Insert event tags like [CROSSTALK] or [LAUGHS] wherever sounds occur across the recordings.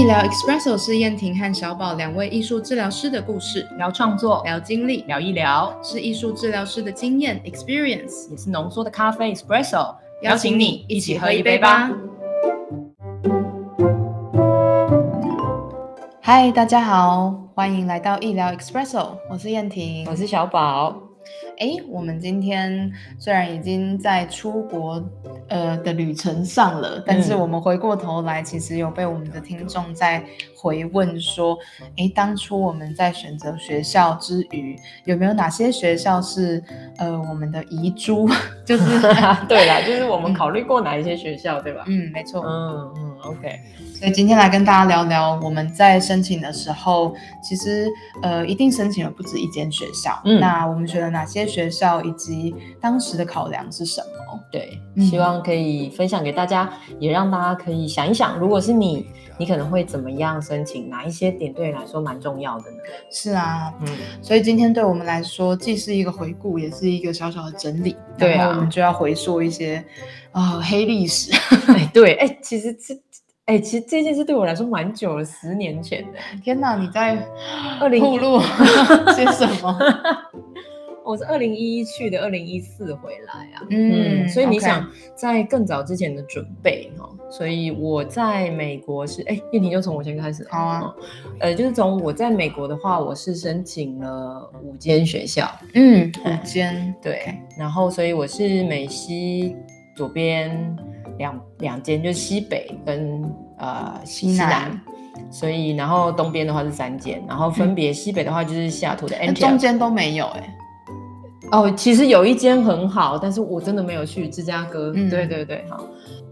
医疗 Espresso 是燕婷和小宝两位艺术治疗师的故事，聊创作，聊经历，聊一聊，是艺术治疗师的经验。Experience，也是浓缩的咖啡 espresso。邀请你一起喝一杯吧。嗨，大家好，欢迎来到医疗 Espresso，我是燕婷，我是小宝。哎，我们今天虽然已经在出国呃的旅程上了，但是我们回过头来，其实有被我们的听众在回问说，哎，当初我们在选择学校之余，有没有哪些学校是呃我们的遗珠？[LAUGHS] 就是 [LAUGHS] 对啦，就是我们考虑过哪一些学校，对吧？嗯，没错。嗯嗯，OK。所以今天来跟大家聊聊，我们在申请的时候，其实呃一定申请了不止一间学校。嗯，那我们选了哪些学校，以及当时的考量是什么？对，希望可以分享给大家，也让大家可以想一想，如果是你，你可能会怎么样申请？哪一些点对你来说蛮重要的呢？是啊，嗯，所以今天对我们来说，既是一个回顾，也是一个小小的整理。对啊，我们就要回溯一些啊黑历史。[LAUGHS] 哎，对，哎，其实这。哎，其实这件事对我来说蛮久了，十年前的。天哪，你在二零铺路 [LAUGHS] [LAUGHS] 些什么？我是二零一一去的，二零一四回来啊。嗯，所以你想在更早之前的准备哈，所以我在美国是哎，叶婷就从我先开始。好啊，呃，就是从我在美国的话，我是申请了五间学校。嗯，五间对，然后所以我是美西左边。两两间就是西北跟呃西南，所以然后东边的话是三间，然后分别西北的话就是西雅图的，中间都没有哎。哦，其实有一间很好，但是我真的没有去芝加哥。对对对，好。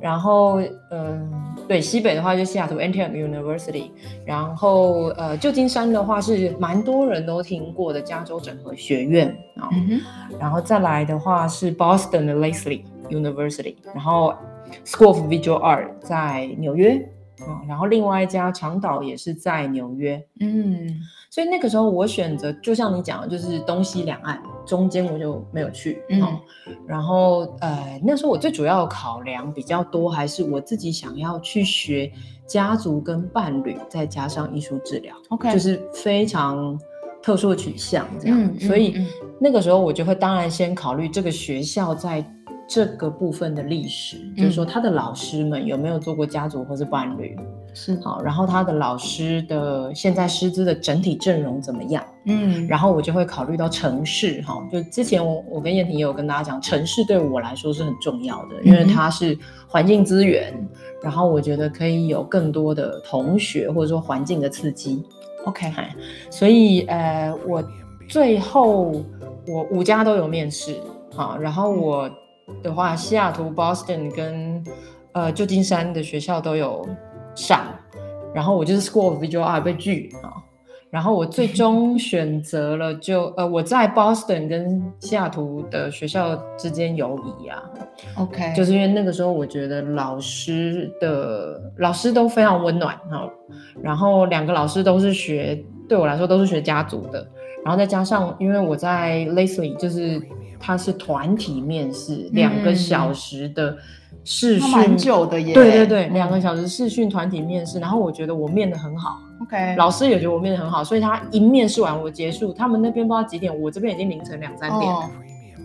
然后嗯，对西北的话就西雅图 Antioch University，然后呃旧金山的话是蛮多人都听过的加州整合学院啊，然后再来的话是 Boston 的 Lesley University，然后。School of Visual Art 在纽约，嗯，然后另外一家长岛也是在纽约，嗯，所以那个时候我选择，就像你讲的，就是东西两岸，中间我就没有去，嗯，然后呃，那时候我最主要的考量比较多，还是我自己想要去学家族跟伴侣，再加上艺术治疗，OK，就是非常特殊的取向这样，所以那个时候我就会当然先考虑这个学校在。这个部分的历史，就是说他的老师们有没有做过家族或是伴侣，是好，然后他的老师的现在师资的整体阵容怎么样？嗯，然后我就会考虑到城市，哈，就之前我我跟燕婷也有跟大家讲，城市对我来说是很重要的，因为它是环境资源，然后我觉得可以有更多的同学或者说环境的刺激。OK，所以呃，我最后我五家都有面试，好，然后我。的话，西雅图、Boston 跟呃旧金山的学校都有上，然后我就是 School of Visual Art 被拒啊，然后我最终 [LAUGHS] 选择了就呃我在 Boston 跟西雅图的学校之间游移啊，OK，就是因为那个时候我觉得老师的老师都非常温暖哈，然后两个老师都是学对我来说都是学家族的，然后再加上因为我在 Leslie 就是。它是团体面试，两个小时的试训，蛮久的耶。对对对，两个小时试训团体面试，然后我觉得我面的很好，OK，老师也觉得我面的很好，所以他一面试完我结束，他们那边不知道几点，我这边已经凌晨两三点了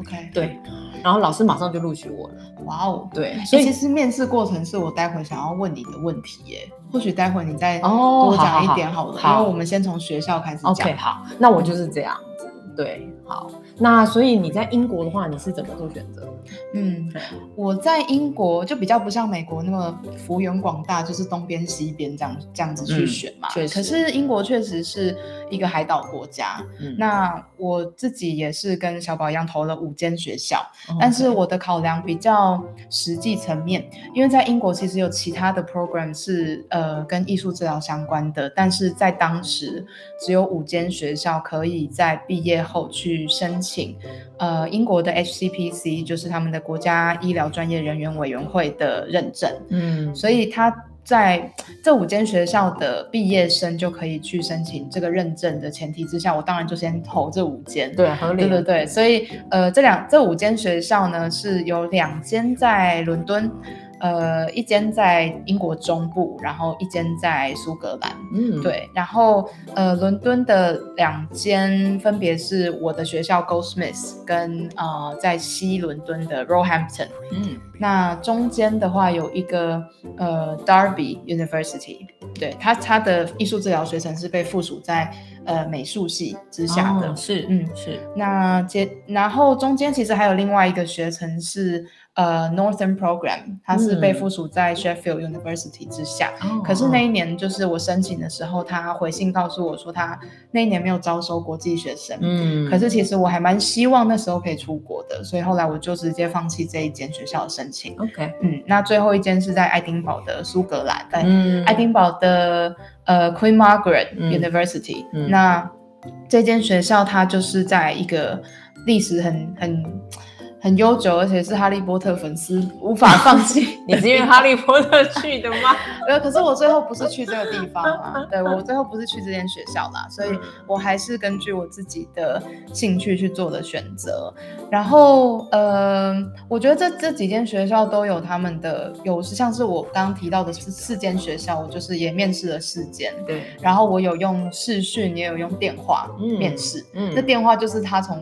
，OK，对，然后老师马上就录取我了，哇哦，对，所以其实面试过程是我待会想要问你的问题耶，或许待会你再多讲一点好了，因为我们先从学校开始讲，OK，好，那我就是这样子，对，好。那所以你在英国的话，你是怎么做选择？嗯，我在英国就比较不像美国那么幅员广大，就是东边西边这样这样子去选嘛。确实，可是英国确实是一个海岛国家。那我自己也是跟小宝一样投了五间学校，但是我的考量比较实际层面，因为在英国其实有其他的 program 是呃跟艺术治疗相关的，但是在当时只有五间学校可以在毕业后去申请。请呃英国的 HCPC 就是他们的国家医疗专业人员委员会的认证，嗯，所以他在这五间学校的毕业生就可以去申请这个认证的前提之下，我当然就先投这五间，对，合理，对对对，所以呃这两这五间学校呢是有两间在伦敦。呃，一间在英国中部，然后一间在苏格兰。嗯，对。然后呃，伦敦的两间分别是我的学校 Goldsmiths 跟呃在西伦敦的 Roehampton。嗯，那中间的话有一个呃 Derby University，对它它的艺术治疗学程是被附属在呃美术系之下的。是，嗯，是。那接然后中间其实还有另外一个学程是。呃，Northern Program，它是被附属在 Sheffield University 之下。可是那一年，就是我申请的时候，他回信告诉我说，他那一年没有招收国际学生。嗯。可是其实我还蛮希望那时候可以出国的，所以后来我就直接放弃这一间学校的申请。OK。嗯，那最后一间是在爱丁堡的苏格兰，在爱丁堡的呃 Queen Margaret University。那这间学校它就是在一个历史很很。很悠久，而且是哈利波特粉丝无法放弃。[LAUGHS] 你是因为哈利波特去的吗？[LAUGHS] 呃，可是我最后不是去这个地方啊，对我最后不是去这间学校啦，所以我还是根据我自己的兴趣去做的选择。然后，呃，我觉得这这几间学校都有他们的有，像是我刚刚提到的四四间学校，我就是也面试了四间。对，然后我有用视讯，也有用电话面试。嗯，那电话就是他从。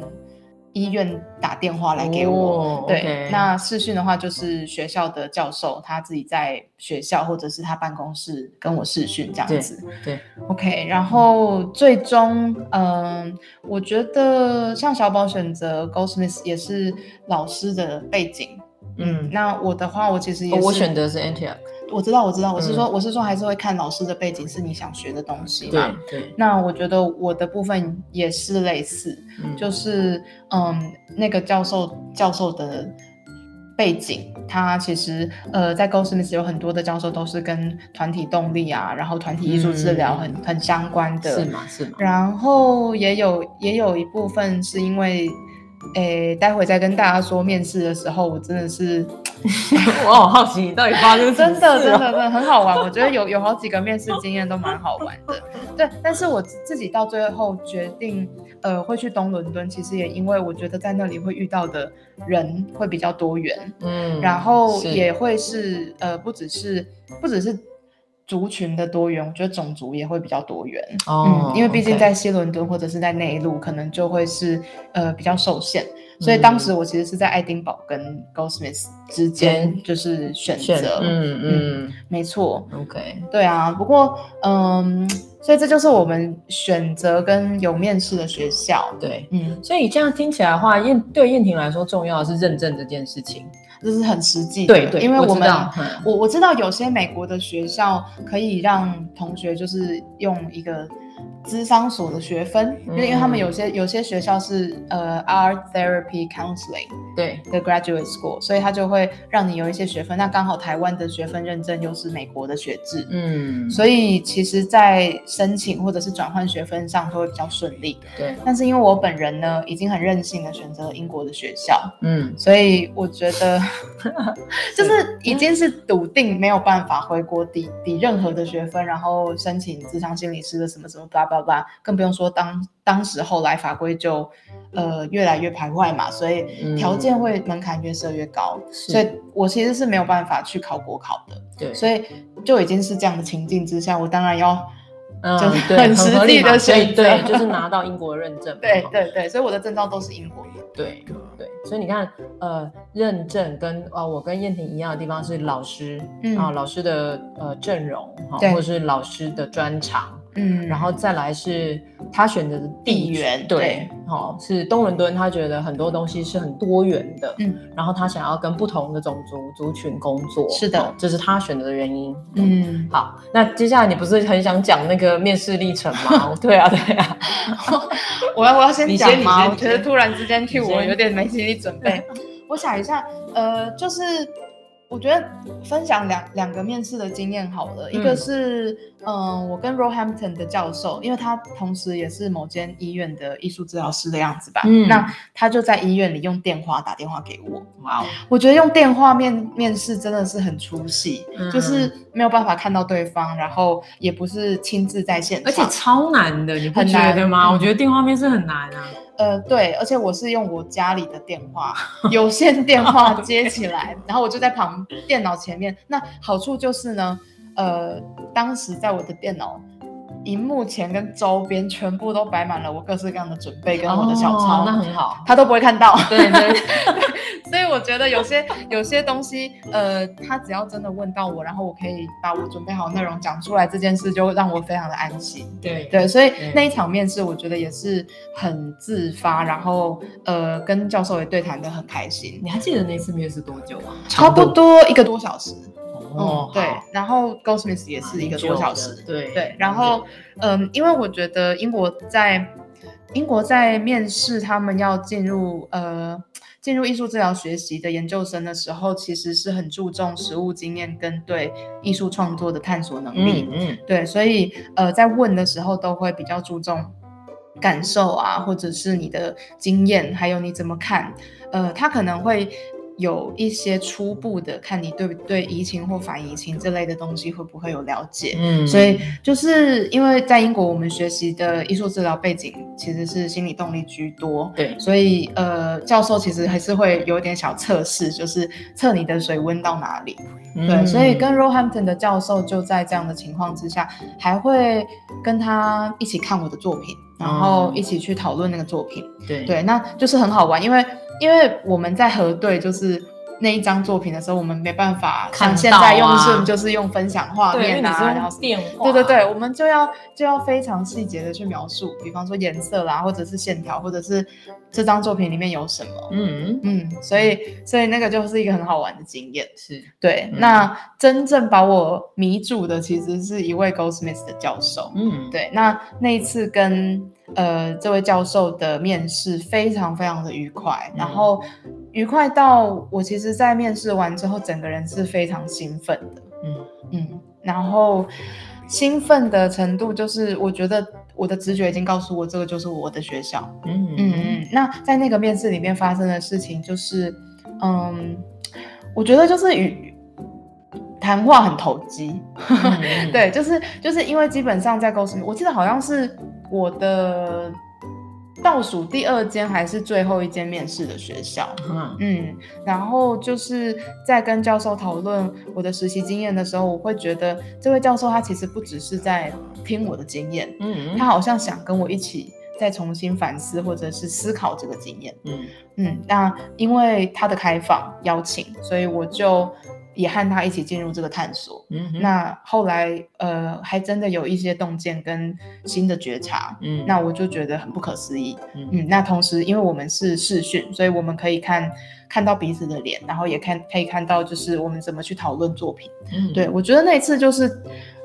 医院打电话来给我，对，那视讯的话就是学校的教授他自己在学校或者是他办公室跟我视讯这样子，对，OK，然后最终，嗯，我觉得像小宝选择 Goldsmith 也是老师的背景，嗯，那我的话我其实也我选择是 Antioch。我知道，我知道，我是说，我是说，还是会看老师的背景是你想学的东西嘛？对对。那我觉得我的部分也是类似，就是嗯，那个教授教授的背景，他其实呃，在 Goldsmith 有很多的教授都是跟团体动力啊，然后团体艺术治疗很很相关的，是吗？是吗？然后也有也有一部分是因为。诶，待会再跟大家说面试的时候，我真的是，[LAUGHS] 我好好奇你到底发生真的真的真的很好玩，我觉得有有好几个面试经验都蛮好玩的。对，但是我自己到最后决定，呃，会去东伦敦，其实也因为我觉得在那里会遇到的人会比较多元，嗯，然后也会是呃，不只是不只是。族群的多元，我觉得种族也会比较多元哦，因为毕竟在西伦敦或者是在内陆，可能就会是呃比较受限，所以当时我其实是在爱丁堡跟 Goldsmith 之间就是选择，嗯嗯，没错，OK，对啊，不过嗯，所以这就是我们选择跟有面试的学校，对，嗯，所以这样听起来的话，燕对燕婷来说重要的是认证这件事情。这是很实际的，对对，因为我们我我知道有些美国的学校可以让同学就是用一个。智商所的学分，因为因为他们有些有些学校是呃 art therapy counseling 对的 graduate school，所以他就会让你有一些学分。那刚好台湾的学分认证又是美国的学制，嗯，所以其实，在申请或者是转换学分上都会比较顺利。对，但是因为我本人呢，已经很任性的选择了英国的学校，嗯，所以我觉得 [LAUGHS] 就是已经是笃定没有办法回国抵抵任何的学分，然后申请智商心理师的什么什么。叭叭叭，更不用说当当时后来法规就，呃，越来越排外嘛，所以条件会门槛越设越高，所以我其实是没有办法去考国考的，对，所以就已经是这样的情境之下，我当然要，嗯，很实际的选择，对，就是拿到英国认证，[LAUGHS] 对对对，所以我的证照都是英国的，对对，所以你看，呃，认证跟啊，我跟燕婷一样的地方是老师啊，老师的呃阵容哈，或者是老师的专长。嗯，然后再来是他选择的地缘，对，好是东伦敦，他觉得很多东西是很多元的，嗯，然后他想要跟不同的种族族群工作，是的，这是他选择的原因，嗯，好，那接下来你不是很想讲那个面试历程吗？[LAUGHS] 对啊，对啊，[LAUGHS] 我要我要先讲吗？我觉得突然之间替我有点没心理准备，[LAUGHS] 我想一下，呃，就是。我觉得分享两两个面试的经验好了，一个是嗯，我跟 Roehampton 的教授，因为他同时也是某间医院的艺术治疗师的样子吧，嗯，那他就在医院里用电话打电话给我，哇，我觉得用电话面面试真的是很出戏，就是没有办法看到对方，然后也不是亲自在现场，而且超难的，你不觉得吗？我觉得电话面试很难啊。呃，对，而且我是用我家里的电话，有线电话 [LAUGHS] 接起来，然后我就在旁电脑前面。那好处就是呢，呃，当时在我的电脑。荧幕前跟周边全部都摆满了我各式各样的准备跟我的小抄，那很好，他都不会看到。对对，[LAUGHS] 所以我觉得有些有些东西，呃，他只要真的问到我，然后我可以把我准备好内容讲出来，这件事就让我非常的安心。对对，所以那一场面试，我觉得也是很自发，然后呃，跟教授也对谈的很开心。你还记得那次面试多久吗？差不多一个多小时。哦，对，然后 Goldsmith 也是一个多小时，对对，然后嗯，因为我觉得英国在英国在面试他们要进入呃进入艺术治疗学习的研究生的时候，其实是很注重实务经验跟对艺术创作的探索能力，嗯，对，所以呃在问的时候都会比较注重感受啊，或者是你的经验，还有你怎么看，呃，他可能会。有一些初步的，看你对不对移情或反移情这类的东西会不会有了解？嗯，所以就是因为在英国，我们学习的艺术治疗背景其实是心理动力居多，对，所以呃，教授其实还是会有点小测试，就是测你的水温到哪里。对，所以跟 Roehampton 的教授就在这样的情况之下，还会跟他一起看我的作品，然后一起去讨论那个作品。对对，那就是很好玩，因为。因为我们在核对就是那一张作品的时候，我们没办法像现在用 Zoom，就是用分享画面啊，然后电话，对对对，我们就要就要非常细节的去描述，比方说颜色啦，或者是线条，或者是这张作品里面有什么，嗯嗯，所以所以那个就是一个很好玩的经验，是对。那真正把我迷住的，其实是一位 Goldsmith 的教授，嗯，对。那那一次跟。呃，这位教授的面试非常非常的愉快，然后愉快到我其实，在面试完之后，整个人是非常兴奋的，嗯嗯，然后兴奋的程度就是，我觉得我的直觉已经告诉我，这个就是我的学校，嗯嗯嗯。那在那个面试里面发生的事情就是，嗯，我觉得就是与谈话很投机，[LAUGHS] 对，就是就是因为基本上在公司，我记得好像是。我的倒数第二间还是最后一间面试的学校，嗯嗯，然后就是在跟教授讨论我的实习经验的时候，我会觉得这位教授他其实不只是在听我的经验，嗯，他好像想跟我一起再重新反思或者是思考这个经验，嗯。嗯，那因为他的开放邀请，所以我就。也和他一起进入这个探索，嗯，那后来呃还真的有一些洞见跟新的觉察，嗯，那我就觉得很不可思议，嗯，那同时因为我们是视讯，所以我们可以看看到彼此的脸，然后也看可以看到就是我们怎么去讨论作品，嗯，对我觉得那一次就是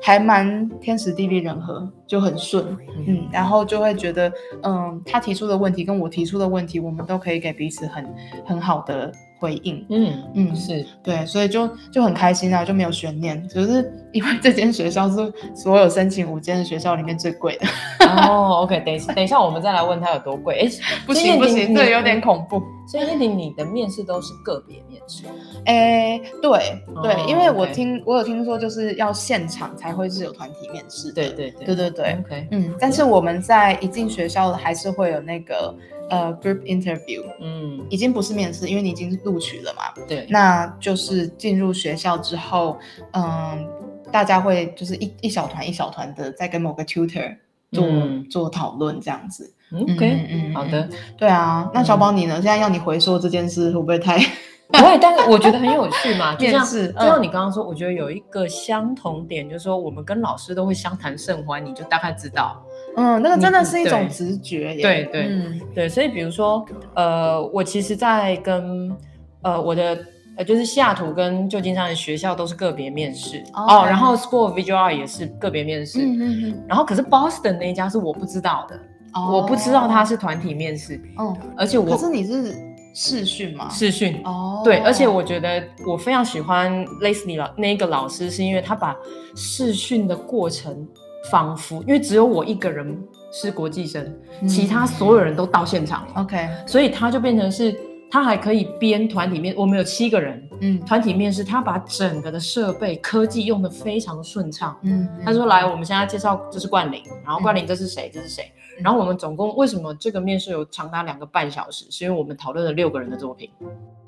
还蛮天时地利人和，就很顺，嗯，然后就会觉得嗯他提出的问题跟我提出的问题，我们都可以给彼此很很好的。回应，嗯嗯，是对，所以就就很开心啊，就没有悬念，就是因为这间学校是所有申请五间的学校里面最贵的。哦，OK，等一下等一下，我们再来问他有多贵。哎，不 [LAUGHS] 行不行，这有点恐怖。所以你，你的面试都是个别面试？哎，对对，因为我听我有听说，就是要现场才会是有团体面试。对对对对对，OK，嗯，但是我们在一进学校还是会有那个。呃，group interview，嗯，已经不是面试，因为你已经录取了嘛。对，那就是进入学校之后，嗯，大家会就是一一小团一小团的在跟某个 tutor 做做讨论这样子。OK，嗯，好的，对啊。那小宝你呢？现在要你回说这件事，会不会太？[LAUGHS] 不会，但是我觉得很有趣嘛。[LAUGHS] 就像就像你刚刚说，我觉得有一个相同点，就是说我们跟老师都会相谈甚欢，你就大概知道。嗯，那个真的是一种直觉，对对对，所以比如说，呃，我其实，在跟呃我的呃就是西雅图跟旧金山的学校都是个别面试哦，然后 School of Visual Art 也是个别面试，嗯嗯嗯，然后可是 Boston 那一家是我不知道的，我不知道他是团体面试，哦，而且我可是你是试训吗？试训哦，对，而且我觉得我非常喜欢 Leslie 老那个老师，是因为他把试训的过程。仿佛因为只有我一个人是国际生，其他所有人都到现场了。OK，所以他就变成是，他还可以编团体面，我们有七个人，嗯，团体面试，他把整个的设备科技用的非常顺畅。嗯，他说来，我们现在介绍这是冠霖，然后冠霖这是谁，这是谁，然后我们总共为什么这个面试有长达两个半小时？是因为我们讨论了六个人的作品。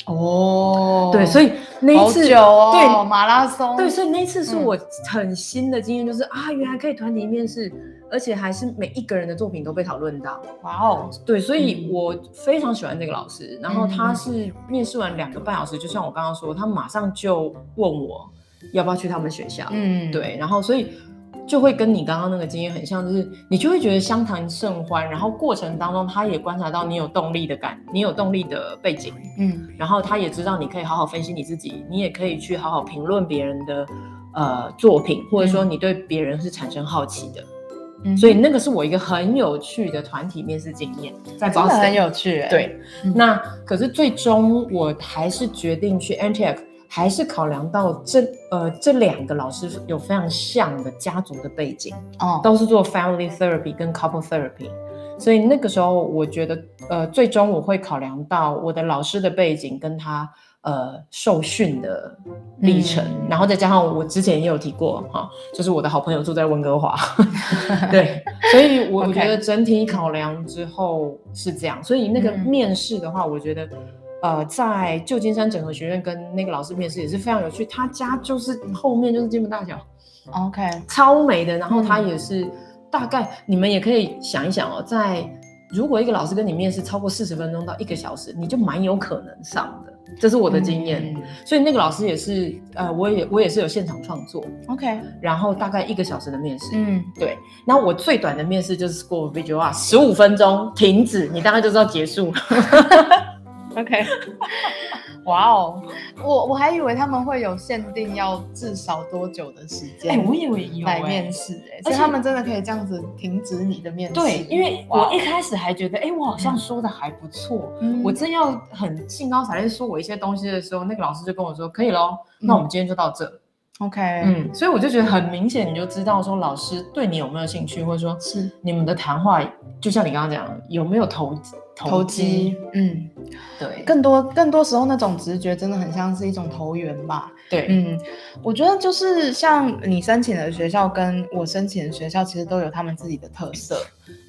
哦，对，所以那一次久哦，对马拉松，对，所以那一次是我很新的经验，就是啊，原来可以团体面试，而且还是每一个人的作品都被讨论到。哇哦，对，所以我非常喜欢这个老师。然后他是面试完两个半小时，就像我刚刚说，他马上就问我要不要去他们学校。嗯，对，然后所以。就会跟你刚刚那个经验很像，就是你就会觉得相谈甚欢，然后过程当中他也观察到你有动力的感，你有动力的背景，嗯，然后他也知道你可以好好分析你自己，你也可以去好好评论别人的呃作品，或者说你对别人是产生好奇的，嗯，所以那个是我一个很有趣的团体面试经验，在真的很有趣，对，那可是最终我还是决定去 Antioch。还是考量到这呃这两个老师有非常像的家族的背景哦，都是做 family therapy 跟 couple therapy，所以那个时候我觉得呃最终我会考量到我的老师的背景跟他呃受训的历程，然后再加上我之前也有提过哈，就是我的好朋友住在温哥华，[LAUGHS] 对，[LAUGHS] 所以我觉得整体考量之后是这样，所以那个面试的话，我觉得。呃，在旧金山整合学院跟那个老师面试也是非常有趣。他家就是后面就是金门大桥，OK，超美的。然后他也是大概你们也可以想一想哦，在如果一个老师跟你面试超过四十分钟到一个小时，你就蛮有可能上的。这是我的经验。所以那个老师也是，呃，我也我也是有现场创作，OK，然后大概一个小时的面试，嗯，对。然后我最短的面试就是 School Visual Art，十五分钟停止，你大概就知道结束。[LAUGHS] OK，[LAUGHS] 哇哦，我我还以为他们会有限定要至少多久的时间，哎，我以为有来面试，哎，所以他们真的可以这样子停止你的面试。对，因为我一开始还觉得，哎，我好像说的还不错，我真要很兴高采烈说我一些东西的时候，那个老师就跟我说，可以喽，那我们今天就到这。OK，嗯，所以我就觉得很明显，你就知道说老师对你有没有兴趣，或者说是。你们的谈话，就像你刚刚讲，有没有投投机？嗯，对，更多更多时候那种直觉真的很像是一种投缘吧。对，嗯，我觉得就是像你申请的学校跟我申请的学校，其实都有他们自己的特色。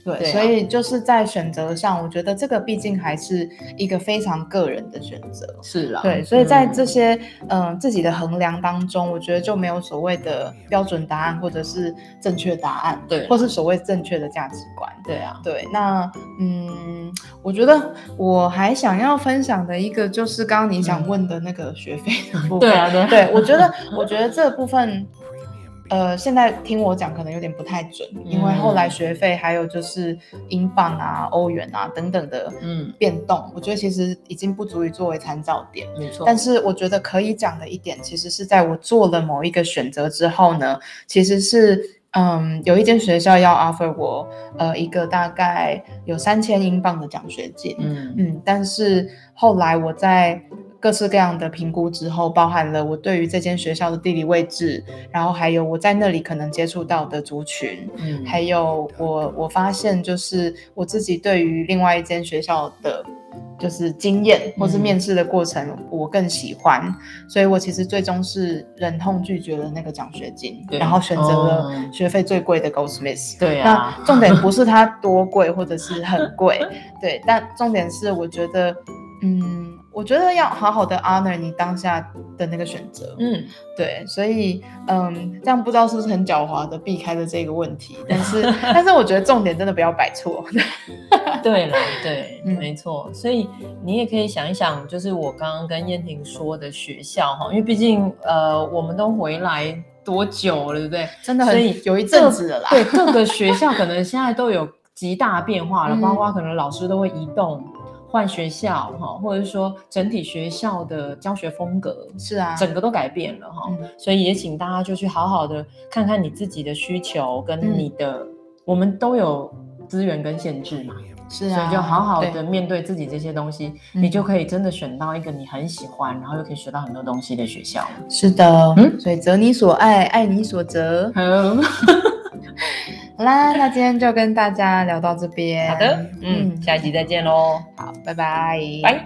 对，所以就是在选择上，我觉得这个毕竟还是一个非常个人的选择。是啦，对，所以在这些嗯自己的衡量当中，我觉得就没有所谓的标准答案或者是正确答案，对，或是所谓正确的价值观。对啊，对，那嗯，我觉得我还想要分享的一个就是刚刚你想问的那个学费的部分。对啊，对，对 [LAUGHS] 我觉得，我觉得这部分。呃，现在听我讲可能有点不太准，因为后来学费还有就是英镑啊、欧元啊等等的嗯变动，我觉得其实已经不足以作为参照点。没错，但是我觉得可以讲的一点，其实是在我做了某一个选择之后呢，其实是嗯有一间学校要 offer 我呃一个大概有三千英镑的奖学金，嗯嗯，但是后来我在。各式各样的评估之后，包含了我对于这间学校的地理位置，然后还有我在那里可能接触到的族群，嗯，还有我我发现就是我自己对于另外一间学校的，就是经验或是面试的过程，我更喜欢，所以我其实最终是忍痛拒绝了那个奖学金，然后选择了学费最贵的 Goldsmith。对啊，那重点不是它多贵或者是很贵，[LAUGHS] 对，但重点是我觉得，嗯。我觉得要好好的 honor 你当下的那个选择，嗯，对，所以，嗯，这样不知道是不是很狡猾的避开了这个问题，但是，[LAUGHS] 但是我觉得重点真的不要摆错。[LAUGHS] 对了，对，没错，所以你也可以想一想，就是我刚刚跟燕婷说的学校哈，因为毕竟，呃，我们都回来多久了，对不对？真的很有一阵子了啦。对，各个学校可能现在都有极大变化了，[LAUGHS] 包括可能老师都会移动。换学校哈，或者说整体学校的教学风格是啊，整个都改变了哈，所以也请大家就去好好的看看你自己的需求跟你的，我们都有资源跟限制嘛，是啊，所以就好好的面对自己这些东西，你就可以真的选到一个你很喜欢，然后又可以学到很多东西的学校。是的，嗯，所以择你所爱，爱你所择。[LAUGHS] 好啦，那今天就跟大家聊到这边。好的，嗯，下一集再见喽。好，拜拜，拜。